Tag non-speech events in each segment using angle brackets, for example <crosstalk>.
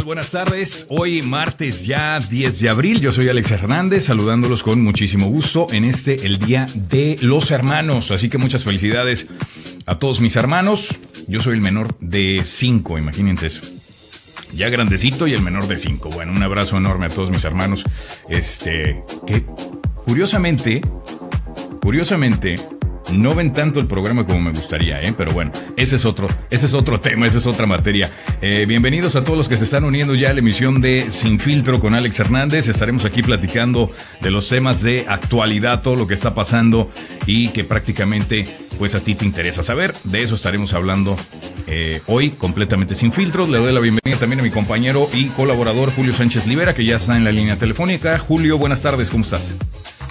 Buenas tardes. Hoy martes ya 10 de abril. Yo soy Alex Hernández saludándolos con muchísimo gusto en este el Día de los Hermanos. Así que muchas felicidades a todos mis hermanos. Yo soy el menor de 5, imagínense eso. Ya grandecito y el menor de 5. Bueno, un abrazo enorme a todos mis hermanos. Este, que curiosamente, curiosamente, no ven tanto el programa como me gustaría, ¿eh? pero bueno, ese es otro, ese es otro <laughs> tema, esa es otra materia. Eh, bienvenidos a todos los que se están uniendo ya a la emisión de Sin Filtro con Alex Hernández. Estaremos aquí platicando de los temas de actualidad, todo lo que está pasando y que prácticamente pues a ti te interesa saber. De eso estaremos hablando eh, hoy completamente sin filtro. Le doy la bienvenida también a mi compañero y colaborador Julio Sánchez Libera, que ya está en la línea telefónica. Julio, buenas tardes, ¿cómo estás?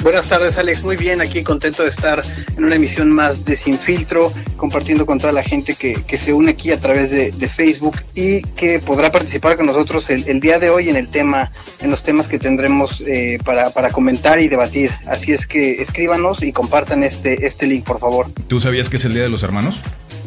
Buenas tardes, Alex. Muy bien, aquí contento de estar en una emisión más de Sin Filtro, compartiendo con toda la gente que, que se une aquí a través de, de, Facebook y que podrá participar con nosotros el, el, día de hoy en el tema, en los temas que tendremos eh, para, para, comentar y debatir. Así es que escríbanos y compartan este, este link, por favor. ¿Tú sabías que es el Día de los Hermanos?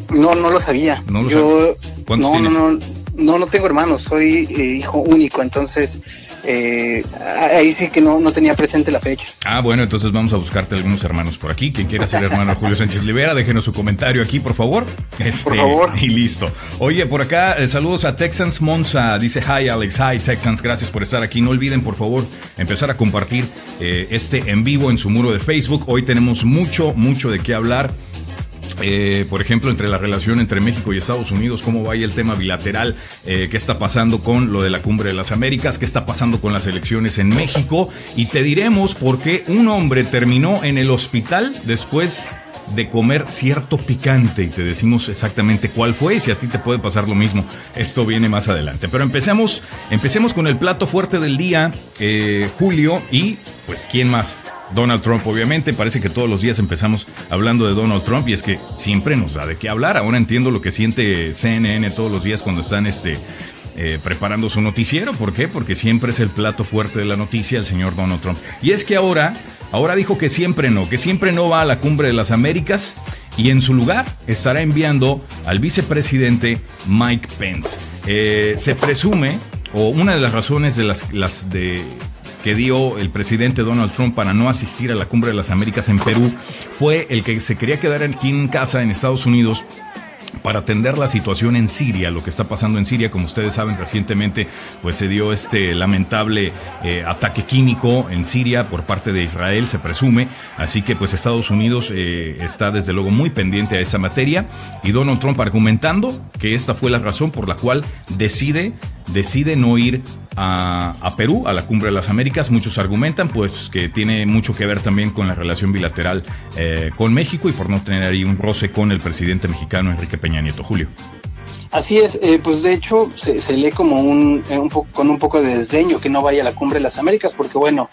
No, no lo sabía. ¿No lo Yo, ¿Cuántos no, tienes? no, no, no, no tengo hermanos, soy eh, hijo único, entonces eh, ahí sí que no, no tenía presente la fecha. Ah, bueno, entonces vamos a buscarte algunos hermanos por aquí. Quien quiera ser hermano Julio Sánchez Libera, déjenos su comentario aquí, por favor. Este, Por favor. Y listo. Oye, por acá, eh, saludos a Texans Monza. Dice, hi Alex, hi Texans, gracias por estar aquí. No olviden, por favor, empezar a compartir eh, este en vivo en su muro de Facebook. Hoy tenemos mucho, mucho de qué hablar. Eh, por ejemplo, entre la relación entre México y Estados Unidos, cómo va ahí el tema bilateral, eh, qué está pasando con lo de la cumbre de las Américas, qué está pasando con las elecciones en México y te diremos por qué un hombre terminó en el hospital después de comer cierto picante y te decimos exactamente cuál fue y si a ti te puede pasar lo mismo. Esto viene más adelante. Pero empecemos, empecemos con el plato fuerte del día, eh, Julio, y pues ¿quién más? Donald Trump, obviamente, parece que todos los días empezamos hablando de Donald Trump y es que siempre nos da de qué hablar. Ahora entiendo lo que siente CNN todos los días cuando están este, eh, preparando su noticiero. ¿Por qué? Porque siempre es el plato fuerte de la noticia el señor Donald Trump. Y es que ahora, ahora dijo que siempre no, que siempre no va a la cumbre de las Américas y en su lugar estará enviando al vicepresidente Mike Pence. Eh, se presume, o una de las razones de las, las de que dio el presidente Donald Trump para no asistir a la cumbre de las Américas en Perú fue el que se quería quedar aquí en casa en Estados Unidos para atender la situación en Siria, lo que está pasando en Siria, como ustedes saben recientemente, pues se dio este lamentable eh, ataque químico en Siria por parte de Israel, se presume, así que pues Estados Unidos eh, está desde luego muy pendiente a esa materia. Y Donald Trump argumentando que esta fue la razón por la cual decide decide no ir a, a, Perú, a la Cumbre de las Américas. Muchos argumentan pues que tiene mucho que ver también con la relación bilateral eh, con México y por no tener ahí un roce con el presidente mexicano Enrique Peña Nieto. Julio. Así es, eh, pues de hecho se, lee como un, eh, un poco, con un poco de desdeño que no vaya a la cumbre de las Américas, porque bueno,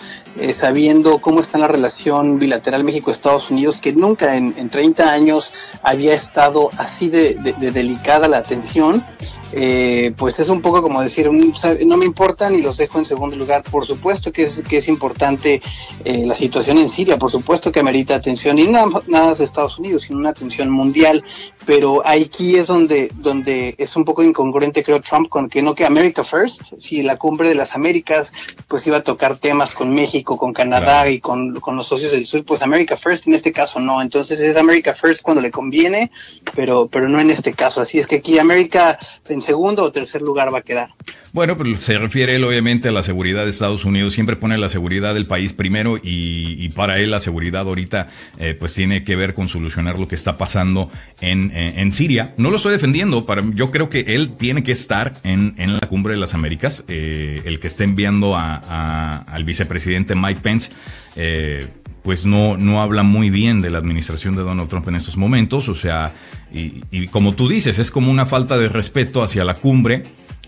sabiendo cómo está la relación bilateral México-Estados Unidos, que nunca en, en 30 años había estado así de, de, de delicada la atención, eh, pues es un poco como decir, no me importan y los dejo en segundo lugar. Por supuesto que es, que es importante eh, la situación en Siria, por supuesto que amerita atención, y no nada de Estados Unidos, sino una atención mundial, pero aquí es donde, donde es un poco incongruente, creo, Trump, con que no que America First, si la cumbre de las Américas, pues iba a tocar temas con México, con Canadá y con, con los socios del sur, pues America First en este caso no, entonces es America First cuando le conviene, pero, pero no en este caso, así es que aquí América segundo o tercer lugar va a quedar. Bueno, pues se refiere él obviamente a la seguridad de Estados Unidos, siempre pone la seguridad del país primero y, para él la seguridad ahorita eh, pues tiene que ver con solucionar lo que está pasando en, en, en, Siria. No lo estoy defendiendo, para, yo creo que él tiene que estar en, en la cumbre de las Américas, eh, el que está enviando a, al vicepresidente Mike Pence. Eh, pues no, no habla muy bien de la administración de Donald Trump en estos momentos, o sea, y, y como tú dices, es como una falta de respeto hacia la cumbre,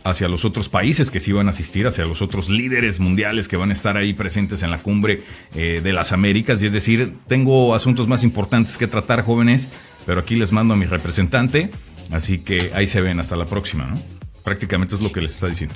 hacia los otros países que sí van a asistir, hacia los otros líderes mundiales que van a estar ahí presentes en la cumbre eh, de las Américas. Y es decir, tengo asuntos más importantes que tratar, jóvenes, pero aquí les mando a mi representante, así que ahí se ven, hasta la próxima, ¿no? Prácticamente es lo que les está diciendo.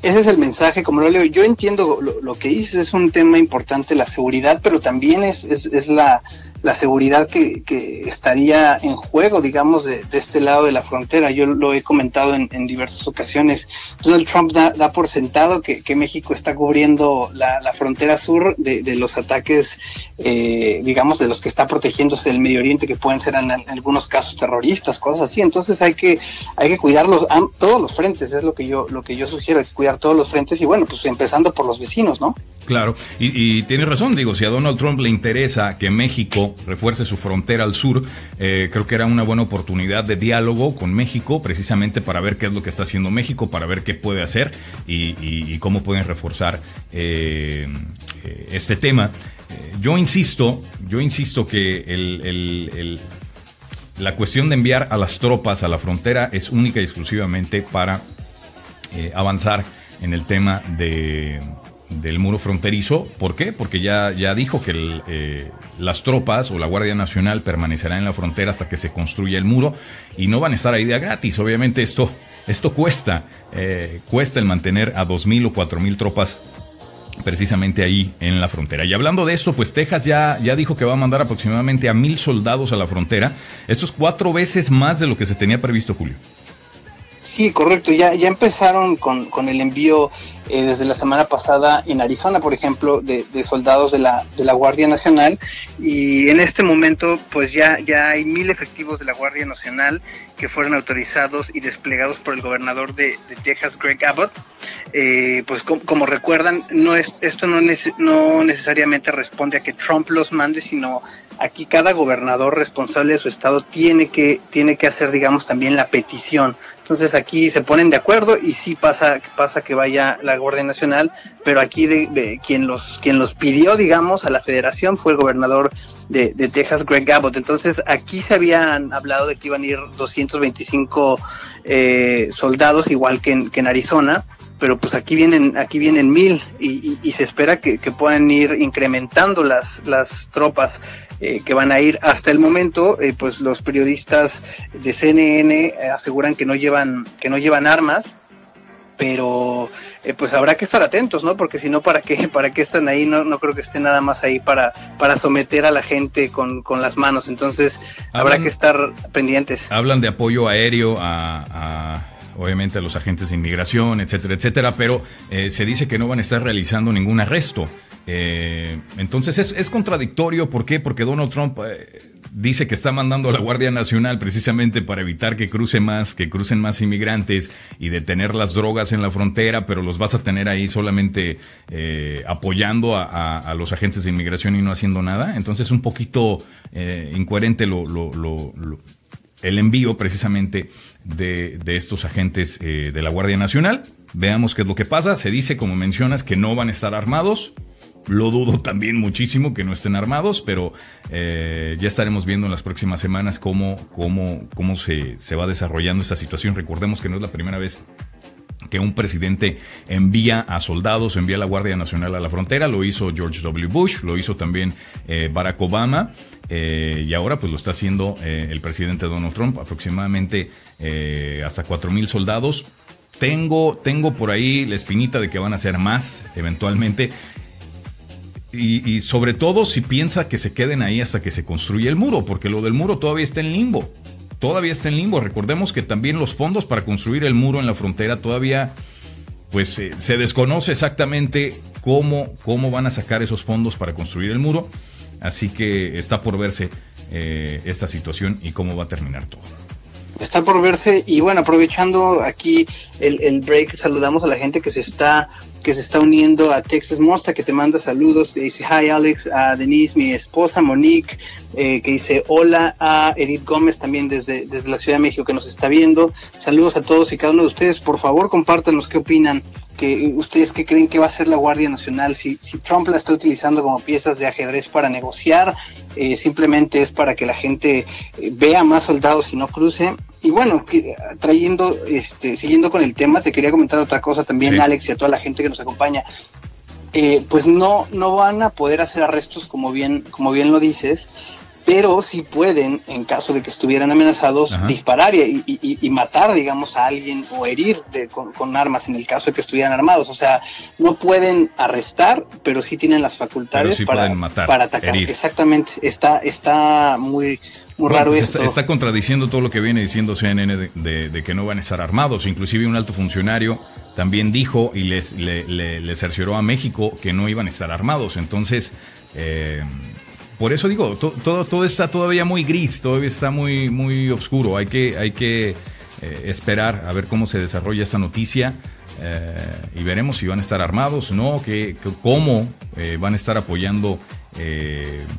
Ese es el mensaje, como lo leo. Yo entiendo lo, lo que dices, es un tema importante la seguridad, pero también es, es, es la, la seguridad que, que estaría en juego, digamos, de, este lado de la frontera. Yo lo he comentado en, diversas ocasiones. Donald Trump da, por sentado que, México está cubriendo la, frontera sur de, los ataques, eh, digamos, de los que está protegiéndose del Medio Oriente, que pueden ser en, algunos casos terroristas, cosas así. Entonces hay que, hay que cuidarlos, todos los frentes, es lo que yo, lo que yo sugiero, cuidar todos los frentes y bueno, pues empezando por los vecinos, ¿no? Claro, y, tienes razón, digo, si a Donald Trump le interesa que México refuerce su frontera al sur, eh, creo que era una buena oportunidad de diálogo con México, precisamente para ver qué es lo que está haciendo México, para ver qué puede hacer y, cómo pueden reforzar eh, eh, este tema. yo insisto, yo insisto que la cuestión de enviar a las tropas a la frontera es única y exclusivamente para avanzar en el tema de del muro fronterizo. ¿Por qué? Porque ya, ya dijo que eh, las tropas o la Guardia Nacional permanecerán en la frontera hasta que se construya el muro y no van a estar ahí de gratis. Obviamente esto, esto cuesta, eh, cuesta el mantener a 2.000 o 4.000 tropas precisamente ahí en la frontera. Y hablando de esto, pues Texas ya, ya dijo que va a mandar aproximadamente a mil soldados a la frontera. Esto es cuatro veces más de lo que se tenía previsto, Julio. Sí, correcto. Ya, ya empezaron con, con el envío eh, desde la semana pasada en Arizona, por ejemplo, de, soldados de la, de la Guardia Nacional. Y en este momento, pues ya, ya hay mil efectivos de la Guardia Nacional que fueron autorizados y desplegados por el gobernador de, Texas, Greg Abbott. Eh, pues como, recuerdan, no es, esto no, no necesariamente responde a que Trump los mande, sino aquí cada gobernador responsable de su estado tiene que, tiene que hacer, digamos, también la petición. Entonces aquí se ponen de acuerdo y sí pasa, pasa que vaya la Guardia Nacional, pero aquí de, quien los, quien los pidió, digamos, a la federación fue el gobernador de, Texas, Greg Abbott. Entonces aquí se habían hablado de que iban a ir 225 eh, soldados, igual que en, que en Arizona, pero pues aquí vienen aquí vienen mil y, se espera que, puedan ir incrementando las las tropas eh, que van a ir hasta el momento eh, pues los periodistas de CNN eh, aseguran que no llevan que no llevan armas pero pues habrá que estar atentos, ¿no? Porque si no, ¿para qué, <laughs> para qué están ahí? No, no creo que estén nada más ahí para, para someter a la gente con, las manos. Entonces, habrá que estar pendientes. Hablan de apoyo aéreo a obviamente a los agentes de inmigración, etcétera, etcétera, pero eh, se dice que no van a estar realizando ningún arresto. Eh, entonces es, contradictorio, ¿por qué? Porque Donald Trump eh, dice que está mandando a la Guardia Nacional precisamente para evitar que cruce más, que crucen más inmigrantes y detener las drogas en la frontera, pero los vas a tener ahí solamente apoyando a, los agentes de inmigración y no haciendo nada. Entonces un poquito incoherente lo, el envío precisamente de, estos agentes eh, de la Guardia Nacional. Veamos qué es lo que pasa. Se dice, como mencionas, que no van a estar armados. Lo dudo también muchísimo que no estén armados, pero eh, ya estaremos viendo en las próximas semanas cómo, cómo, cómo se, se va desarrollando esta situación. Recordemos que no es la primera vez que un presidente envía a soldados, envía a la Guardia Nacional a la frontera. Lo hizo George W. Bush, lo hizo también eh, Barack Obama eh, y ahora pues lo está haciendo el presidente Donald Trump, aproximadamente hasta cuatro mil soldados. Tengo, tengo por ahí la espinita de que van a ser más eventualmente. Y, sobre todo si piensa que se queden ahí hasta que se construye el muro, porque lo del muro todavía está en limbo todavía está en limbo. Recordemos que también los fondos para construir el muro en la frontera todavía pues eh, se desconoce exactamente cómo, cómo van a sacar esos fondos para construir el muro. Así que está por verse eh, esta situación y cómo va a terminar todo. Está por verse y bueno, aprovechando aquí el, el break, saludamos a la gente que se está que se está uniendo a Texas Mostra, que te manda saludos, dice hi Alex, a Denise, mi esposa, Monique, eh, que dice hola, a Edith Gómez también desde, desde la Ciudad de México que nos está viendo. Saludos a todos y cada uno de ustedes, por favor compártanos qué opinan, que ustedes qué creen que va a ser la Guardia Nacional, si, si Trump la está utilizando como piezas de ajedrez para negociar, eh, simplemente es para que la gente eh, vea más soldados y no cruce y bueno, trayendo, este, siguiendo con el tema, te quería comentar otra cosa también, Alex, y a toda la gente que nos acompaña. Eh, pues no, no van a poder hacer arrestos como bien, como bien lo dices, pero sí pueden, en caso de que estuvieran amenazados, disparar y, matar, digamos, a alguien o herir con, armas en el caso de que estuvieran armados. O sea, no pueden arrestar, pero sí tienen las facultades para, para atacar. Exactamente, está, está muy, muy raro pues esto. Está, contradiciendo todo lo que viene diciendo CNN de, que no van a estar armados. Inclusive un alto funcionario también dijo y les, le, cercioró a México que no iban a estar armados. Entonces, eh, por eso digo, todo, todo está todavía muy gris, todavía está muy, muy oscuro. Hay que, hay que eh, esperar a ver cómo se desarrolla esta noticia. Eh, y veremos si van a estar armados, ¿no? Que, cómo van a estar apoyando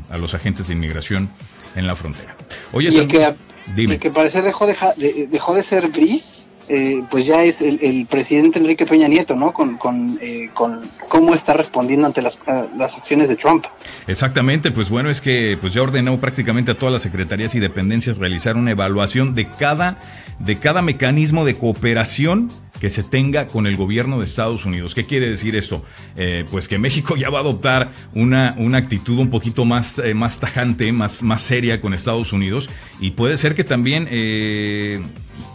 a los agentes de inmigración en la frontera. Oye, y el que, dime. que parecer dejó de, dejó de ser gris, eh, pues ya es el, presidente Enrique Peña Nieto, ¿no? Con, con, eh, con cómo está respondiendo ante las, las, acciones de Trump. Exactamente, pues bueno, es que pues ya ordenó prácticamente a todas las secretarías y dependencias realizar una evaluación de cada, de cada mecanismo de cooperación que se tenga con el gobierno de Estados Unidos. ¿Qué quiere decir esto? Eh, pues que México ya va a adoptar una, una actitud un poquito más, eh, más tajante, más, más seria con Estados Unidos y puede ser que también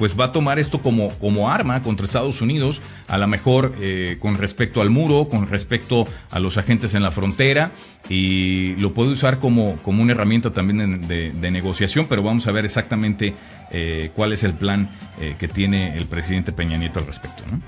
pues va a tomar esto como, como arma contra Estados Unidos, a lo mejor con respecto al muro, con respecto a los agentes en la frontera y lo puede usar como, como una herramienta también de, negociación, pero vamos a ver exactamente cuál es el plan que tiene el presidente Peña Nieto al respecto, ¿no?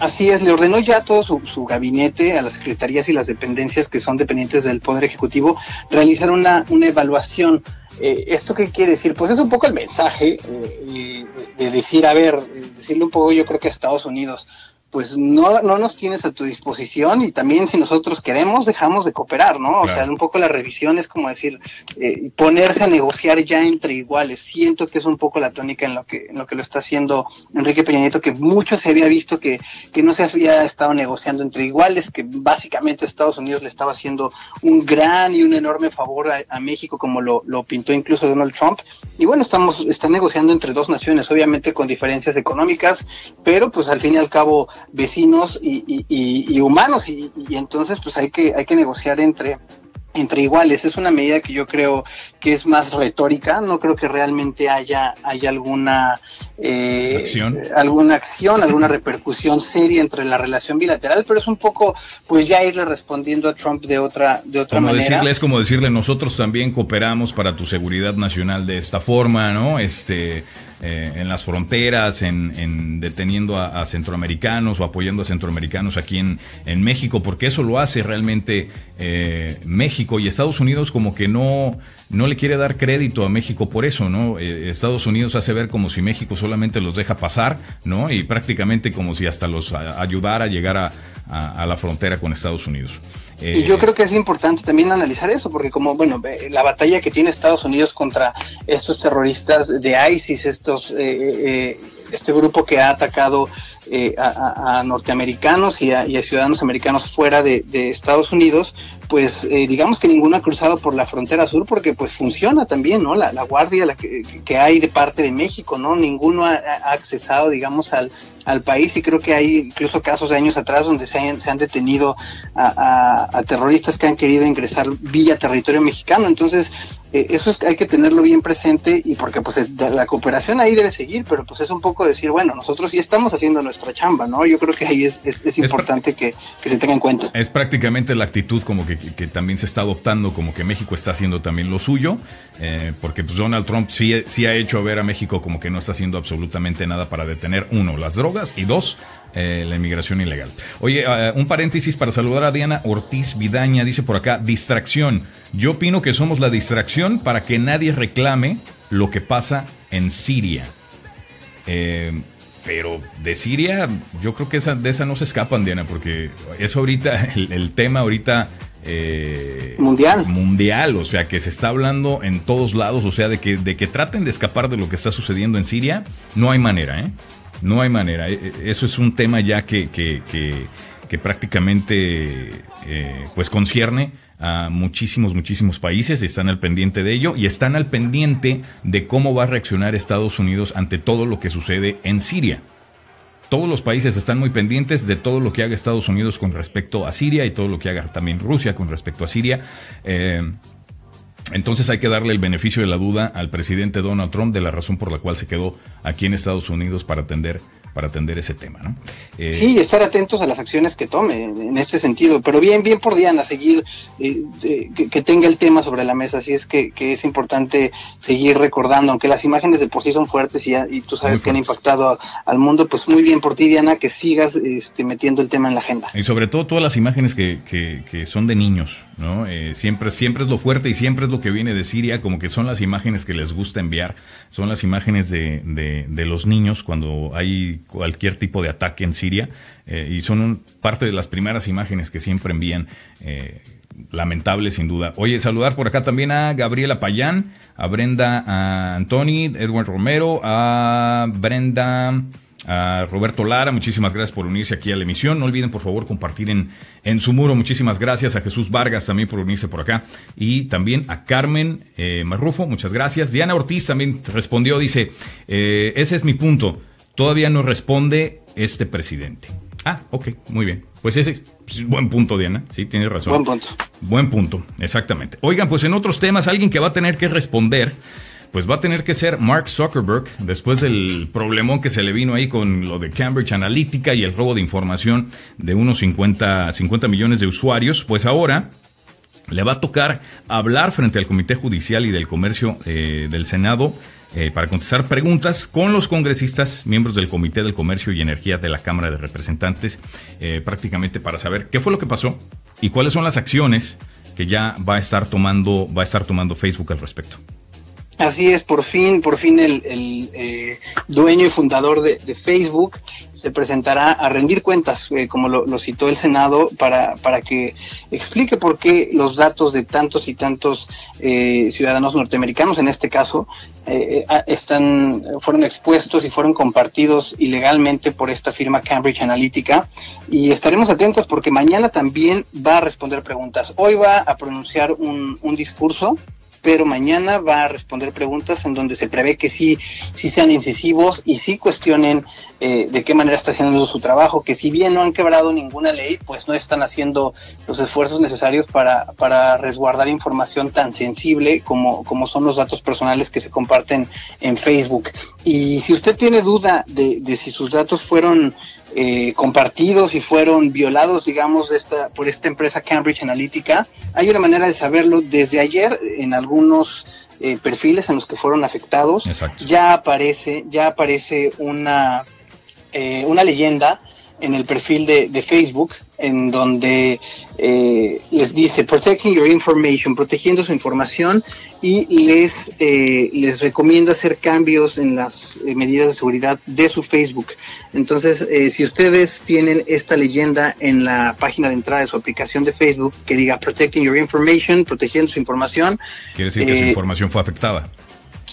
Así es, le ordenó ya todo su, gabinete, a las secretarías y las dependencias que son dependientes del Poder Ejecutivo, realizar una, una evaluación. Eh, ¿Esto qué quiere decir? Pues es un poco el mensaje eh, de decir, a ver, decirle un poco yo creo que a Estados Unidos, pues no, no nos tienes a tu disposición y también si nosotros queremos dejamos de cooperar, ¿no? O sea, un poco la revisión es como decir, eh, ponerse a negociar ya entre iguales. Siento que es un poco la tónica en lo que, en lo que lo está haciendo Enrique Peña Nieto, que mucho se había visto que, que no se había estado negociando entre iguales, que básicamente Estados Unidos le estaba haciendo un gran y un enorme favor a, México, como lo, lo pintó incluso Donald Trump. Y bueno, estamos, están negociando entre dos naciones, obviamente con diferencias económicas, pero pues al fin y al cabo vecinos y, humanos y, entonces pues hay que hay que negociar entre entre iguales. Es una medida que yo creo que es más retórica no creo que realmente haya haya alguna eh, ¿Acción? alguna acción alguna repercusión seria entre la relación bilateral pero es un poco pues ya irle respondiendo a Trump de otra de otra como manera. decirle es como decirle nosotros también cooperamos para tu seguridad nacional de esta forma no este eh, en las fronteras, en, deteniendo a, centroamericanos o apoyando a centroamericanos aquí en, en México, porque eso lo hace realmente eh, México y Estados Unidos como que no, no le quiere dar crédito a México por eso, ¿no? Eh, Estados Unidos hace ver como si México solamente los deja pasar, ¿no? Y prácticamente como si hasta los ayudara a llegar a, a la frontera con Estados Unidos y yo creo que es importante también analizar eso, porque como, bueno, la batalla que tiene Estados Unidos contra estos terroristas de ISIS, estos, eh, eh, este grupo que ha atacado eh, a, norteamericanos y a, ciudadanos americanos fuera de, Estados Unidos, pues digamos que ninguno ha cruzado por la frontera sur porque pues funciona también, ¿no? La, guardia la que, hay de parte de México, ¿no? Ninguno ha, ha accesado, digamos, al, país y creo que hay incluso casos de años atrás donde se han, se han detenido a, a, terroristas que han querido ingresar vía territorio mexicano. Entonces, eh, eso es, hay que tenerlo bien presente y porque pues la cooperación ahí debe seguir, pero pues es un poco decir, bueno, nosotros ya estamos haciendo nuestra chamba, ¿no? Yo creo que ahí es, es, importante que, se tenga en cuenta. Es prácticamente la actitud como que, también se está adoptando, como que México está haciendo también lo suyo, eh, porque pues Donald Trump sí, sí ha hecho ver a México como que no está haciendo absolutamente nada para detener, uno, las drogas y dos, eh, la inmigración ilegal. Oye, uh, un paréntesis para saludar a Diana Ortiz Vidaña, dice por acá, distracción. Yo opino que somos la distracción para que nadie reclame lo que pasa en Siria. Eh, pero de Siria, yo creo que esa, de esa no se escapan, Diana, porque es ahorita <laughs> el, tema ahorita eh, mundial. Mundial, o sea, que se está hablando en todos lados, o sea, de que, de que traten de escapar de lo que está sucediendo en Siria, no hay manera, ¿eh? No hay manera. E, e, eso es un tema ya que, que, que, prácticamente eh, pues concierne a muchísimos, muchísimos países, están al pendiente de ello y están al pendiente de cómo va a reaccionar Estados Unidos ante todo lo que sucede en Siria. Todos los países están muy pendientes de todo lo que haga Estados Unidos con respecto a Siria y todo lo que haga también Rusia con respecto a Siria. Eh, Entonces hay que darle el beneficio de la duda al presidente Donald Trump de la razón por la cual se quedó aquí en Estados Unidos para atender para atender ese tema, ¿no? Eh, sí, estar atentos a las acciones que tome en este sentido, pero bien, bien por Diana, seguir, eh, que, tenga el tema sobre la mesa, así es que, es importante seguir recordando, aunque las imágenes de por sí son fuertes y, y tú sabes que han impactado al mundo, pues muy bien por ti, Diana, que sigas este, metiendo el tema en la agenda. Y sobre todo todas las imágenes que, que, son de niños, ¿no? Eh, siempre, siempre es lo fuerte y siempre es lo que viene de Siria, como que son las imágenes que les gusta enviar, son las imágenes de, de, de los niños cuando hay cualquier tipo de ataque en Siria eh, y son parte de las primeras imágenes que siempre envían. Eh, lamentable sin duda. Oye, saludar por acá también a Gabriela Payán, a Brenda a Antoni, Edward Romero, a Brenda, a Roberto Lara, muchísimas gracias por unirse aquí a la emisión. No olviden por favor compartir en, en su muro. Muchísimas gracias a Jesús Vargas también por unirse por acá. Y también a Carmen eh, Marrufo, muchas gracias. Diana Ortiz también respondió, dice, ese es mi punto todavía no responde este presidente. Ah, ok, muy bien. Pues ese es buen punto, Diana. Sí, tiene razón. Buen punto. Buen punto, exactamente. Oigan, pues en otros temas, alguien que va a tener que responder, pues va a tener que ser Mark Zuckerberg, después del problemón que se le vino ahí con lo de Cambridge Analytica y el robo de información de unos 50, 50 millones de usuarios, pues ahora le va a tocar hablar frente al Comité Judicial y del Comercio eh, del Senado eh, para contestar preguntas con los congresistas, miembros del Comité del Comercio y Energía de la Cámara de Representantes, eh, prácticamente para saber qué fue lo que pasó y cuáles son las acciones que ya va a estar tomando, va a estar tomando Facebook al respecto. Así es, por fin, por fin el, eh, dueño y fundador de, Facebook se presentará a rendir cuentas, como lo, citó el Senado, para, para que explique por qué los datos de tantos y tantos ciudadanos norteamericanos, en este caso, eh, eh, están, fueron expuestos y fueron compartidos ilegalmente por esta firma Cambridge Analytica y estaremos atentos porque mañana también va a responder preguntas. Hoy va a pronunciar un, un discurso pero mañana va a responder preguntas en donde se prevé que sí, sí sean incisivos y sí cuestionen eh, de qué manera está haciendo su trabajo, que si bien no han quebrado ninguna ley, pues no están haciendo los esfuerzos necesarios para, para resguardar información tan sensible como, como son los datos personales que se comparten en Facebook. Y si usted tiene duda de, de si sus datos fueron eh, compartidos y fueron violados, digamos, de esta, por esta empresa Cambridge Analytica. Hay una manera de saberlo desde ayer en algunos eh, perfiles en los que fueron afectados. Ya aparece, ya aparece una, eh, una leyenda en el perfil de, de Facebook en donde eh, les dice protecting your information, protegiendo su información y les, eh, les recomienda hacer cambios en las eh, medidas de seguridad de su Facebook. Entonces, si ustedes tienen esta leyenda en la página de entrada de su aplicación de Facebook que diga protecting your information, protegiendo su información. Quiere decir que su información fue afectada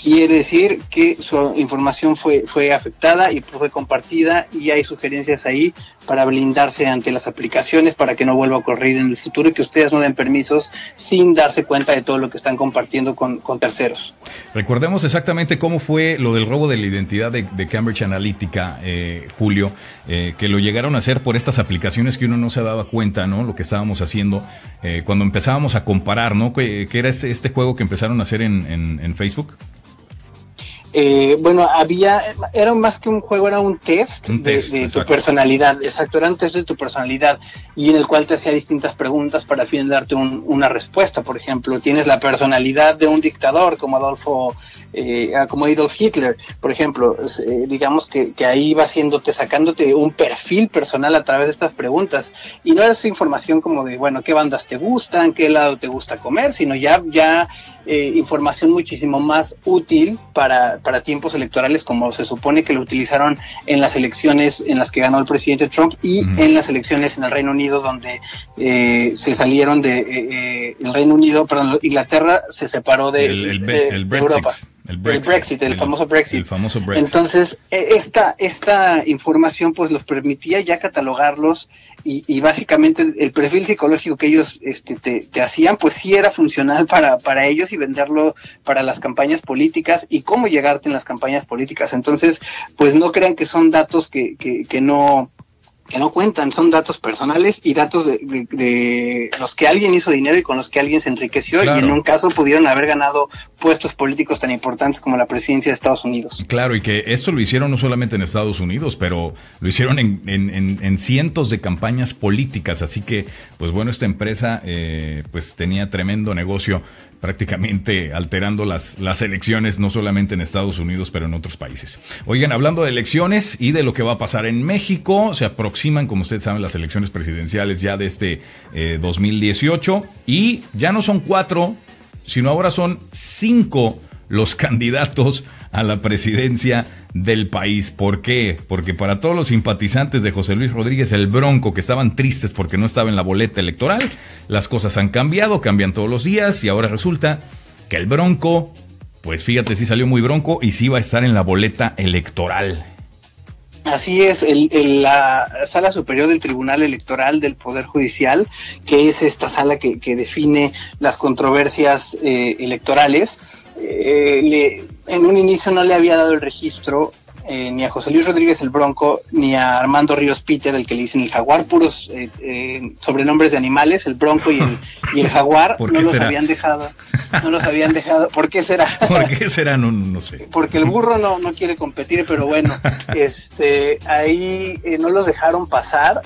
quiere decir que su información fue, fue afectada y fue compartida y hay sugerencias ahí para blindarse ante las aplicaciones para que no vuelva a ocurrir en el futuro y que ustedes no den permisos sin darse cuenta de todo lo que están compartiendo con, terceros. Recordemos exactamente cómo fue lo del robo de la identidad de, Cambridge Analytica, eh, Julio, eh, que lo llegaron a hacer por estas aplicaciones que uno no se daba cuenta, ¿no? Lo que estábamos haciendo eh, cuando empezábamos a comparar, ¿no? Que, era este, este, juego que empezaron a hacer en, en Facebook. Eh, bueno, había, era más que un juego, era un test, de, tu personalidad, exacto, era un test de tu personalidad y en el cual te hacía distintas preguntas para al fin darte una respuesta. Por ejemplo, tienes la personalidad de un dictador como Adolfo, eh, ah, como Adolf Hitler, por ejemplo, eh, digamos que, que, ahí va haciéndote, sacándote un perfil personal a través de estas preguntas. Y no era esa información como de, bueno, qué bandas te gustan, qué lado te gusta comer, sino ya, ya eh, información muchísimo más útil para, para tiempos electorales como se supone que lo utilizaron en las elecciones en las que ganó el presidente Trump y en las elecciones en el Reino Unido donde eh, se salieron de eh, el Reino Unido, perdón, Inglaterra se separó de, Europa. El Brexit, el, famoso Brexit. El famoso Brexit. Entonces, e, esta, esta información pues los permitía ya catalogarlos y, básicamente el perfil psicológico que ellos este, te, hacían, pues sí era funcional para, para ellos y venderlo para las campañas políticas y cómo llegarte en las campañas políticas. Entonces, pues no crean que son datos que, que, que no que no cuentan, son datos personales y datos de, los que alguien hizo dinero y con los que alguien se enriqueció. Y en un caso pudieron haber ganado puestos políticos tan importantes como la presidencia de Estados Unidos. Claro, y que esto lo hicieron no solamente en Estados Unidos, pero lo hicieron en, en, cientos de campañas políticas, así que, pues bueno, esta empresa eh, pues tenía tremendo negocio prácticamente alterando las, las elecciones, no solamente en Estados Unidos, pero en otros países. Oigan, hablando de elecciones y de lo que va a pasar en México, se aproximan, como ustedes saben, las elecciones presidenciales ya de este 2018 eh, y ya no son cuatro, sino ahora son cinco los <laughs> candidatos a la presidencia del país. ¿Por qué? Porque para todos los simpatizantes de José Luis Rodríguez el Bronco, que estaban tristes porque no estaba en la boleta electoral, las cosas han cambiado, cambian todos los días y ahora resulta que el Bronco, pues fíjate, sí salió muy bronco y sí va a estar en la boleta electoral. Así es, la sala superior del Tribunal Electoral del Poder Judicial, que es esta sala que, define las controversias eh, electorales, eh, le, en un inicio no le había dado el registro eh, ni a José Luis Rodríguez el Bronco, ni a Armando Ríos Peter, el que le dicen el jaguar, puros eh, eh, sobrenombres de animales, el Bronco y el, y el jaguar, <laughs> no los habían dejado, no los habían dejado, ¿por qué será? <laughs> ¿Por qué será? No, no sé. Porque el burro no, no quiere competir, pero bueno, <laughs> este, ahí no los dejaron pasar,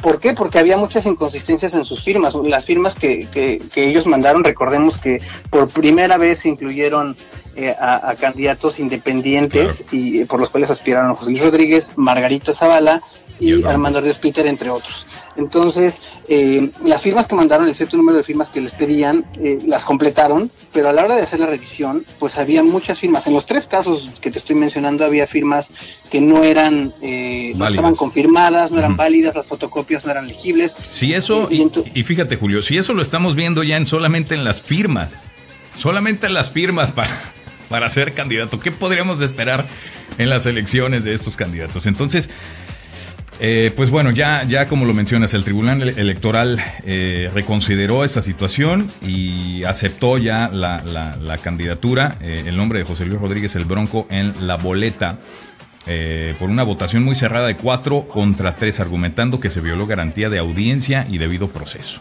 ¿por qué? Porque había muchas inconsistencias en sus firmas, las firmas que, que, que ellos mandaron, recordemos que por primera vez incluyeron eh, a, candidatos independientes y eh, por los cuales aspiraron José Luis Rodríguez, Margarita Zavala y, Armando Ríos Peter, entre otros. Entonces, eh, las firmas que mandaron, el cierto número de firmas que les pedían, las completaron, pero a la hora de hacer la revisión, pues había muchas firmas. En los tres casos que te estoy mencionando, había firmas que no eran, no estaban confirmadas, no eran válidas, las fotocopias no eran legibles. Si eso, y, y, fíjate Julio, si eso lo estamos viendo ya en solamente en las firmas, solamente en las firmas para para ser candidato. ¿Qué podríamos esperar en las elecciones de estos candidatos? Entonces, eh, pues bueno, ya, ya como lo mencionas, el Tribunal Electoral eh, reconsideró esta situación y aceptó ya la, candidatura, eh, el nombre de José Luis Rodríguez el Bronco en la boleta. por una votación muy cerrada de cuatro contra tres, argumentando que se violó garantía de audiencia y debido proceso.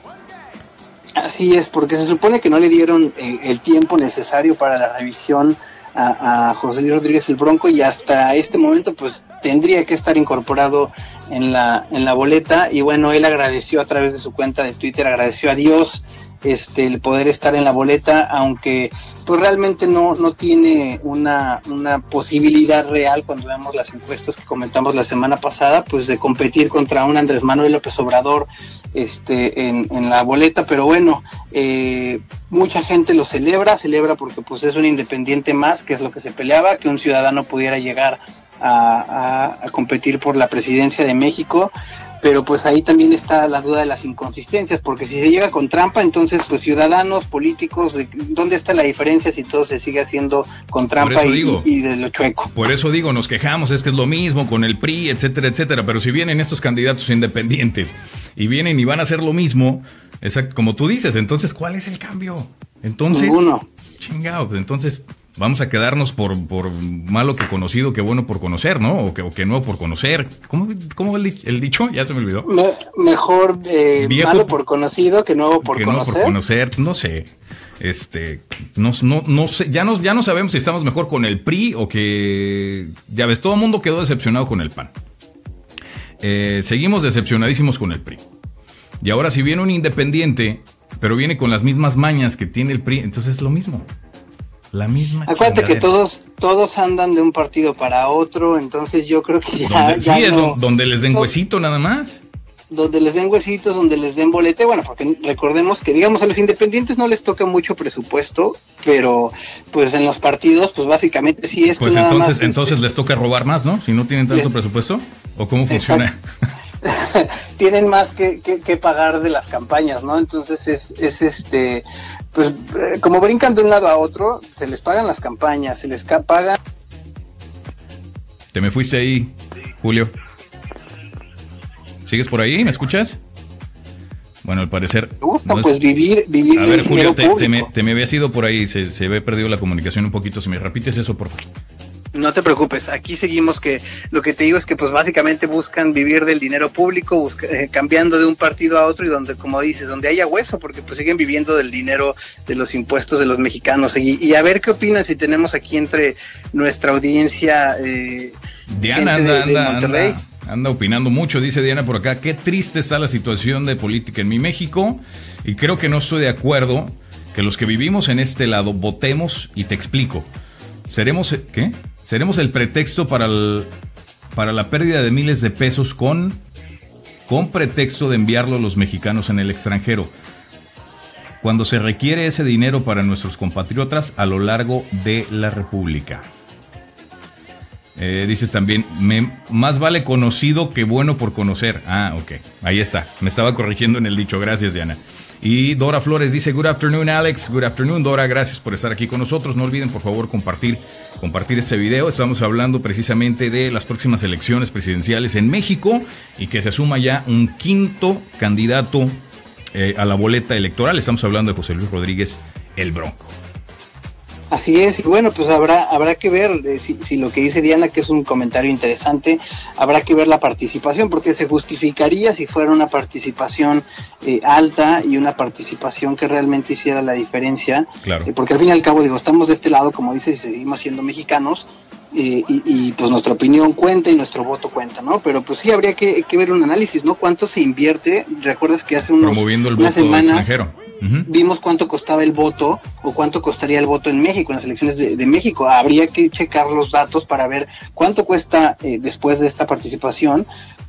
Así es, porque se supone que no le dieron eh, el tiempo necesario para la revisión a, José Luis Rodríguez el Bronco y hasta este momento pues tendría que estar incorporado en la, en la boleta. Y bueno, él agradeció a través de su cuenta de Twitter, agradeció a Dios este, el poder estar en la boleta, aunque pues realmente no, no tiene una, una posibilidad real cuando vemos las encuestas que comentamos la semana pasada, pues de competir contra un Andrés Manuel López Obrador este, en, en la boleta, pero bueno, eh, mucha gente lo celebra, celebra porque pues es un independiente más, que es lo que se peleaba, que un ciudadano pudiera llegar a, a, competir por la presidencia de México pero pues ahí también está la duda de las inconsistencias, porque si se llega con trampa, entonces pues ciudadanos, políticos, ¿dónde está la diferencia si todo se sigue haciendo con trampa y, de lo chueco? Por eso digo, nos quejamos, es que es lo mismo con el PRI, etcétera, etcétera, pero si vienen estos candidatos independientes y vienen y van a hacer lo mismo, como tú dices, entonces ¿cuál es el cambio? Entonces, Ninguno. Chingado, pues, entonces vamos a quedarnos por, por malo que conocido que bueno por conocer, ¿no? O que, o que no por conocer. ¿Cómo, cómo el, el, dicho? Ya se me olvidó. mejor eh, malo por conocido que nuevo por que conocer. por conocer, no sé. Este, no, no, no sé, ya no, ya no sabemos si estamos mejor con el PRI o que, ya ves, todo el mundo quedó decepcionado con el PAN. Eh, seguimos decepcionadísimos con el PRI. Y ahora si viene un independiente, pero viene con las mismas mañas que tiene el PRI, entonces es lo mismo. La misma. Acuérdate que todos todos andan de un partido para otro, entonces yo creo que ya. Donde, sí, es donde les den huesito nada más. Donde les den huesitos, donde les den bolete. Bueno, porque recordemos que, digamos, a los independientes no les toca mucho presupuesto, pero pues en los partidos, pues básicamente sí es. Pues entonces, este, entonces les toca robar más, ¿no? Si no tienen tanto presupuesto. ¿O cómo funciona? <laughs> tienen más que, que, pagar de las campañas, ¿no? Entonces es, es este, pues eh, como brincan de un lado a otro, se les pagan las campañas, se les pagan. Te me fuiste ahí, Julio. ¿Sigues por ahí? ¿Me escuchas? Bueno, al parecer. Me gusta, pues vivir, vivir. A ver, Julio, te, me, te, me, había ido por ahí, se, se había perdido la comunicación un poquito. Si me repites eso, por favor. No te preocupes, aquí seguimos que lo que te digo es que pues básicamente buscan vivir del dinero público, eh, cambiando de un partido a otro y donde, como dices, donde haya hueso, porque pues siguen viviendo del dinero de los impuestos de los mexicanos. Y, a ver qué opinan si tenemos aquí entre nuestra audiencia. Eh, Diana anda, anda opinando mucho, dice Diana por acá, qué triste está la situación de política en mi México y creo que no estoy de acuerdo que los que vivimos en este lado votemos y te explico. Seremos, ¿qué? Seremos el pretexto para, para la pérdida de miles de pesos con, con pretexto de enviarlo a los mexicanos en el extranjero. Cuando se requiere ese dinero para nuestros compatriotas a lo largo de la República. Eh, dice también, más vale conocido que bueno por conocer. Ah, ok. Ahí está. Me estaba corrigiendo en el dicho. Gracias, Diana. Y Dora Flores dice, Good afternoon, Alex. Good afternoon, Dora. Gracias por estar aquí con nosotros. No olviden, por favor, compartir, compartir este video. Estamos hablando precisamente de las próximas elecciones presidenciales en México y que se suma ya un quinto candidato eh, a la boleta electoral. Estamos hablando de José Luis Rodríguez, el Bronco. Así es, y bueno, pues habrá, habrá que ver eh, si, lo que dice Diana, que es un comentario interesante, habrá que ver la participación, porque se justificaría si fuera una participación eh, alta y una participación que realmente hiciera la diferencia, claro. Eh, porque al fin y al cabo, digo, estamos de este lado, como dices, y seguimos siendo mexicanos, y, pues nuestra opinión cuenta y nuestro voto cuenta, ¿no? Pero pues sí habría que, ver un análisis, ¿no? ¿Cuánto se invierte? Recuerdas que hace unos, Promoviendo el unas semanas vimos cuánto costaba el voto o cuánto costaría el voto en México, en las elecciones de, México. Habría que checar los datos para ver cuánto cuesta eh, después de esta participación,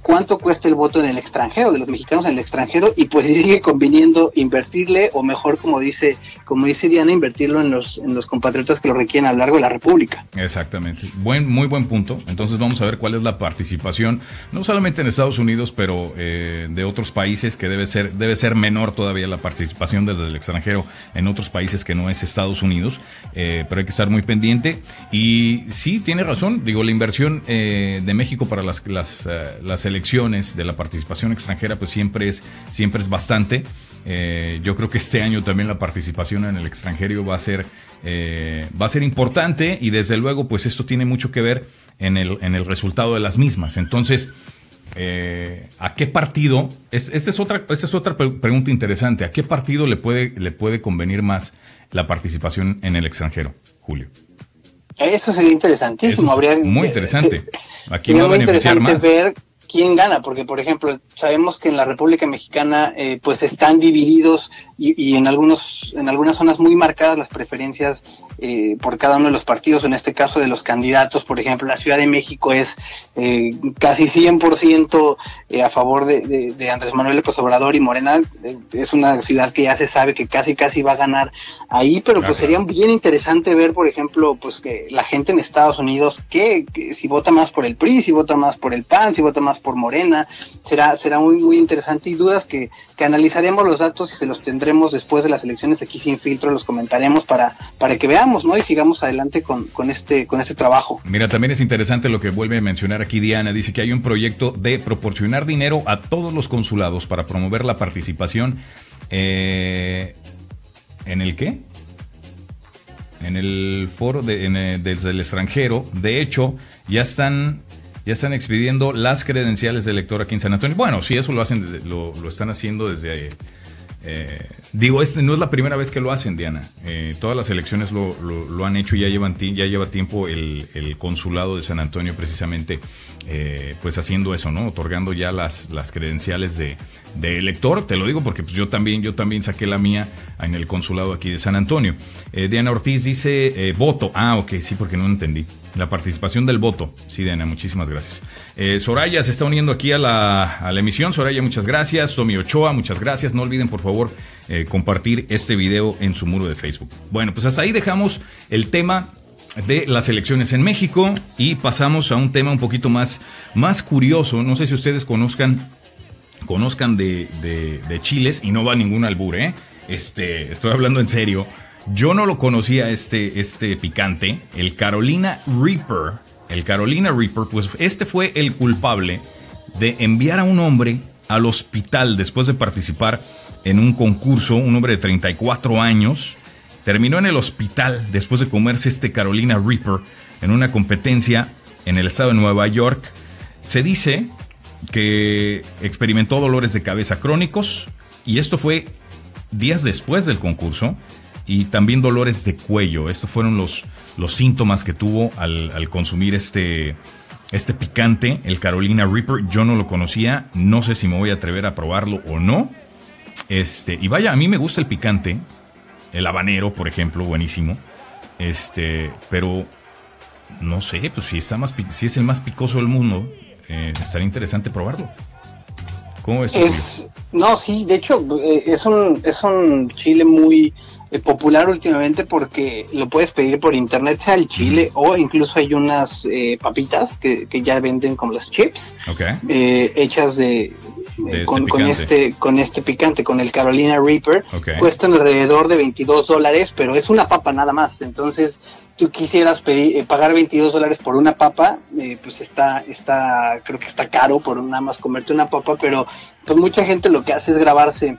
cuánto cuesta el voto en el extranjero, de los mexicanos en el extranjero, y pues sigue conviniendo invertirle, o mejor, como dice, como dice Diana, invertirlo en los, en los compatriotas que lo requieren a lo largo de la República. Exactamente. Buen, muy buen punto. Entonces vamos a ver cuál es la participación, no solamente en Estados Unidos, pero eh, de otros países que debe ser, debe ser menor todavía la participación desde el extranjero en otros países que no es Estados Unidos, eh, pero hay que estar muy pendiente. Y sí, tiene razón, digo, la inversión eh, de México para las, las, las elecciones elecciones, de la participación extranjera, pues siempre es, siempre es bastante. Eh, yo creo que este año también la participación en el extranjero va a ser, eh, va a ser importante y desde luego, pues esto tiene mucho que ver en el, en el resultado de las mismas. Entonces, eh, ¿a qué partido? Es, esta, es otra, esta es otra pregunta interesante. ¿A qué partido le puede, le puede convenir más la participación en el extranjero, Julio? Eso sería interesantísimo. Habría, muy interesante. Aquí va a beneficiar más quién gana, porque por ejemplo sabemos que en la República Mexicana eh, pues están divididos y, y, en algunos en algunas zonas muy marcadas las preferencias eh, por cada uno de los partidos, en este caso de los candidatos, por ejemplo, la Ciudad de México es eh, casi 100% eh, a favor de, de, Andrés Manuel López Obrador y Morena, eh, es una ciudad que ya se sabe que casi casi va a ganar ahí, pero pues sería bien interesante ver, por ejemplo, pues que la gente en Estados Unidos, que, si vota más por el PRI, si vota más por el PAN, si vota más por Morena, será, será muy, muy interesante y dudas que, que analizaremos los datos y se los tendremos después de las elecciones. Aquí sin filtro, los comentaremos para, para que ¿no? Y sigamos adelante con, este, con este trabajo. Mira, también es interesante lo que vuelve a mencionar aquí Diana. Dice que hay un proyecto de proporcionar dinero a todos los consulados para promover la participación. Eh, ¿En el qué? En el foro de, eh, desde el extranjero. De hecho, ya están ya están expidiendo las credenciales de elector aquí en San Antonio. Bueno, sí, eso lo hacen, lo, lo están haciendo desde eh, digo, este no es la primera vez que lo hacen, Diana. Eh, todas las elecciones lo, han hecho y ya, llevan ya lleva tiempo el, consulado de San Antonio precisamente eh, pues haciendo eso, ¿no? Otorgando ya las, las credenciales de, elector. Te lo digo porque pues, yo, también, yo también saqué la mía en el consulado aquí de San Antonio. Diana Ortiz dice voto. Ah, ok, sí, porque no entendí. La participación del voto. Sí, Diana, muchísimas gracias. Eh, Soraya se está uniendo aquí a la, a la, emisión. Soraya, muchas gracias. Tommy Ochoa, muchas gracias. No olviden, por favor, eh, compartir este video en su muro de Facebook. Bueno, pues hasta ahí dejamos el tema de las elecciones en México y pasamos a un tema un poquito más, más curioso. No sé si ustedes conozcan, conozcan de, de, de Chiles y no va ningún albur, ¿eh? Este, estoy hablando en serio. Yo no lo conocía este, este picante, el Carolina Reaper. El Carolina Reaper, pues este fue el culpable de enviar a un hombre al hospital después de participar en un concurso, un hombre de 34 años, terminó en el hospital después de comerse este Carolina Reaper en una competencia en el estado de Nueva York. Se dice que experimentó dolores de cabeza crónicos y esto fue días después del concurso y también dolores de cuello. Estos fueron los, los síntomas que tuvo al, consumir este, este picante, el Carolina Reaper. Yo no lo conocía, no sé si me voy a atrever a probarlo o no. Este, y vaya, a mí me gusta el picante, el habanero, por ejemplo, buenísimo. Este, pero no sé, pues si está más si es el más picoso del mundo, eh, estaría interesante probarlo. ¿Cómo es? no, sí, de hecho eh, es un es un chile muy eh, popular últimamente porque lo puedes pedir por internet, sea el chile o incluso hay unas papitas que, que, ya venden como las chips, hechas de, este con, con, este con este picante, con el Carolina Reaper, cuestan alrededor de 22 dólares, pero es una papa nada más. Entonces, tú quisieras pedir, eh, pagar 22 dólares por una papa, eh, pues está, está, creo que está caro por nada más comerte una papa, pero pues mucha gente lo que hace es grabarse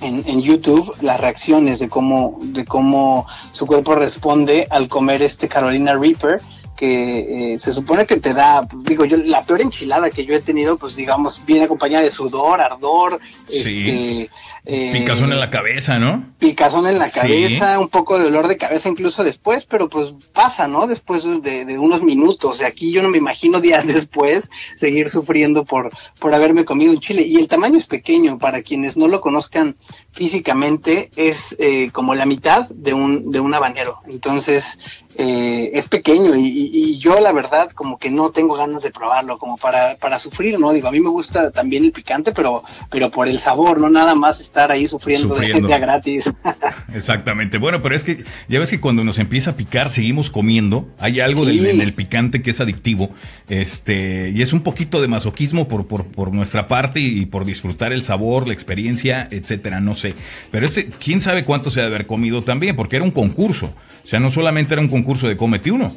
en, en, YouTube las reacciones de cómo, de cómo su cuerpo responde al comer este Carolina Reaper que eh, se supone que te da, digo yo, la peor enchilada que yo he tenido, pues digamos, viene acompañada de sudor, ardor, este, eh, picazón en la cabeza, ¿no? Picazón en la cabeza, un poco de dolor de cabeza incluso después, pero pues pasa, ¿no? Después de, unos minutos. Y aquí yo no me imagino <laughs> días después seguir sufriendo por, por haberme comido un chile. Y el tamaño es pequeño, para quienes no lo conozcan físicamente, es eh, como la mitad de un, de un habanero. Entonces, eh, es pequeño y, yo la verdad como que no tengo ganas de probarlo como para, para sufrir, ¿no? Digo, a mí me gusta también el picante, pero, pero por el sabor, no nada más estar ahí sufriendo, de gente gratis. <laughs> <laughs> Exactamente, bueno, pero es que ya ves que cuando nos empieza a picar seguimos comiendo, hay algo del, en el picante que es adictivo, este, y es un poquito de masoquismo por, por, por nuestra parte y por disfrutar el sabor, la experiencia, etcétera, no sé. Pero este, quién sabe cuánto se ha de haber comido también, porque era un concurso. O sea, no solamente era un concurso de Comete Uno.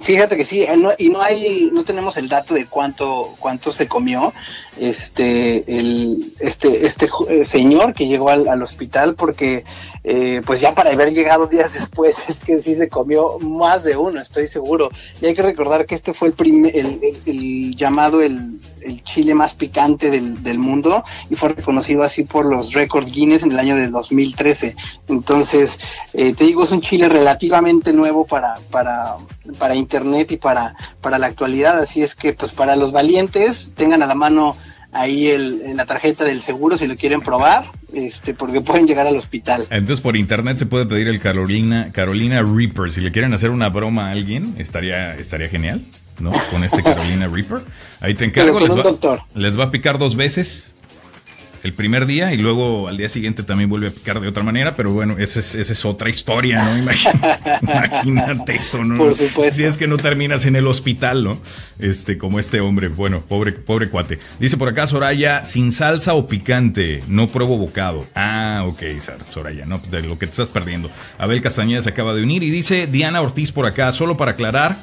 Fíjate que sí, y no hay, no tenemos el dato de cuánto, cuánto se comió este, el, este, este eh, señor que llegó al, hospital porque, eh, pues ya para haber llegado días después <laughs> es que sí se comió más de uno, estoy seguro. Y hay que recordar que este fue el primer, el, llamado el, el, chile más picante del, del, mundo y fue reconocido así por los Record Guinness en el año de 2013. Entonces, eh, te digo, es un chile relativamente nuevo para, para, para internet y para, para la actualidad, así es que pues para los valientes tengan a la mano ahí el, en la tarjeta del seguro si lo quieren probar, este, porque pueden llegar al hospital. Entonces por internet se puede pedir el Carolina, Carolina Reaper. Si le quieren hacer una broma a alguien, estaría, estaría genial, ¿no? Con este Carolina Reaper. Ahí te encargo. Les va, les va a picar dos veces el primer día y luego al día siguiente también vuelve a picar de otra manera, pero bueno, esa es, esa es otra historia, ¿no? <laughs> Imagínate, esto, ¿no? Por supuesto. Si es que no terminas en el hospital, ¿no? Este, como este hombre, bueno, pobre, pobre cuate. Dice por acá Soraya, sin salsa o picante, no pruebo bocado. Ah, ok, Soraya, no, de lo que te estás perdiendo. Abel Castañeda se acaba de unir y dice Diana Ortiz por acá, solo para aclarar,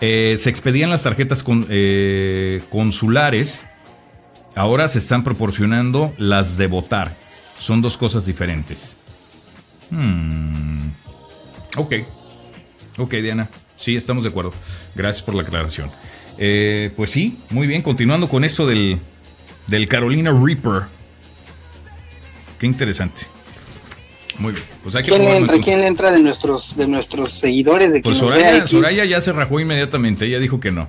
eh, se expedían las tarjetas con, eh, consulares Ahora se están proporcionando las de votar. Son dos cosas diferentes. Hmm. Ok. Ok, Diana. Sí, estamos de acuerdo. Gracias por la aclaración. Eh, pues sí, muy bien. Continuando con esto del, del Carolina Reaper. Qué interesante. Muy bien. Pues hay que ¿Quién, le entra, ¿Quién le entra de nuestros, de nuestros seguidores? De pues Soraya, Soraya, ya se rajó inmediatamente. Ella dijo que no.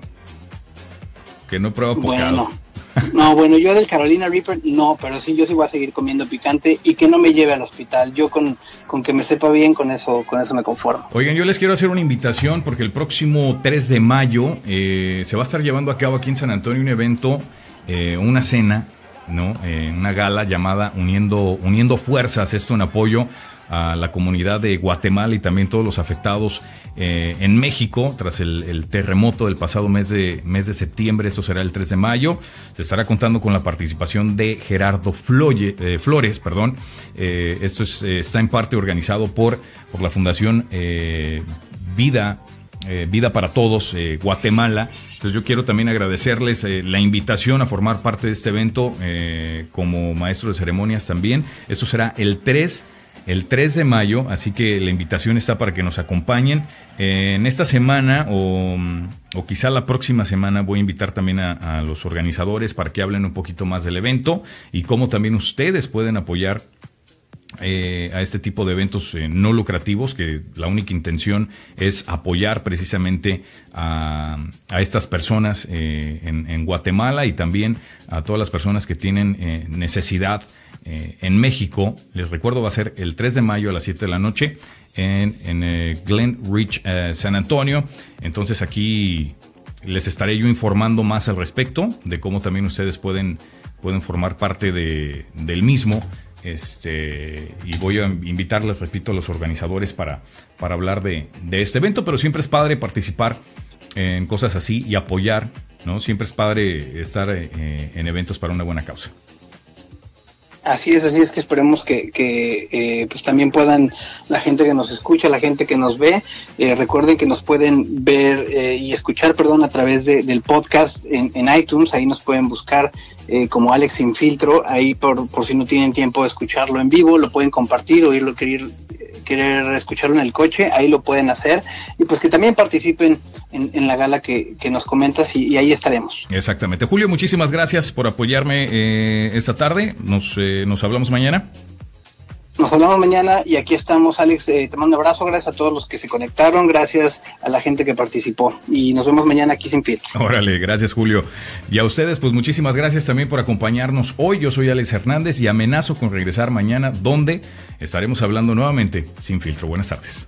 Que no prueba pocado. <laughs> No, bueno, yo del Carolina Reaper no, pero sí, yo sí voy a seguir comiendo picante y que no me lleve al hospital. Yo con, con que me sepa bien, con eso, con eso me conformo. Oigan, yo les quiero hacer una invitación porque el próximo 3 de mayo eh, se va a estar llevando a cabo aquí en San Antonio un evento, eh, una cena, ¿no? Eh, una gala llamada Uniendo, Uniendo Fuerzas, esto en apoyo a la comunidad de Guatemala y también todos los afectados eh, en México tras el, terremoto del pasado mes de, mes de septiembre. Esto será el 3 de mayo. Se estará contando con la participación de Gerardo eh, Flores. Perdón. Esto está en parte organizado por, por la Fundación Vida Vida para Todos, Guatemala. Entonces yo quiero también agradecerles la invitación a formar parte de este evento como maestro de ceremonias también. Esto será el 3 el 3 de mayo, así que la invitación está para que nos acompañen. en esta semana o, quizá la próxima semana voy a invitar también a, los organizadores para que hablen un poquito más del evento y cómo también ustedes pueden apoyar eh, a este tipo de eventos eh, no lucrativos, que la única intención es apoyar precisamente a, estas personas eh, en, Guatemala y también a todas las personas que tienen necesidad en México. Les recuerdo, va a ser el 3 de mayo a las 7 de la noche en, en Glen Ridge, San Antonio. Entonces aquí les estaré yo informando más al respecto de cómo también ustedes pueden, pueden formar parte de, del mismo este, y voy a invitarles, repito, a los organizadores para, para hablar de, este evento, pero siempre es padre participar en cosas así y apoyar, ¿no? Siempre es padre estar eh, en eventos para una buena causa. Así es, así es que esperemos que, eh, pues también puedan la gente que nos escucha, la gente que nos ve, eh, recuerden que nos pueden ver y escuchar, perdón, a través del podcast en, iTunes, ahí nos pueden buscar eh, como Alex Infiltro, ahí por, por si no tienen tiempo de escucharlo en vivo, lo pueden compartir, oírlo, querer, querer escucharlo en el coche, ahí lo pueden hacer, y pues que también participen en, la gala que, nos comentas y, ahí estaremos. Exactamente. Julio, muchísimas gracias por apoyarme eh, esta tarde, nos, eh, nos hablamos mañana. Nos hablamos mañana y aquí estamos, Alex. Eh, te mando un abrazo. Gracias a todos los que se conectaron. Gracias a la gente que participó. Y nos vemos mañana aquí sin filtro. Órale, gracias, Julio. Y a ustedes, pues muchísimas gracias también por acompañarnos hoy. Yo soy Alex Hernández y amenazo con regresar mañana, donde estaremos hablando nuevamente sin filtro. Buenas tardes.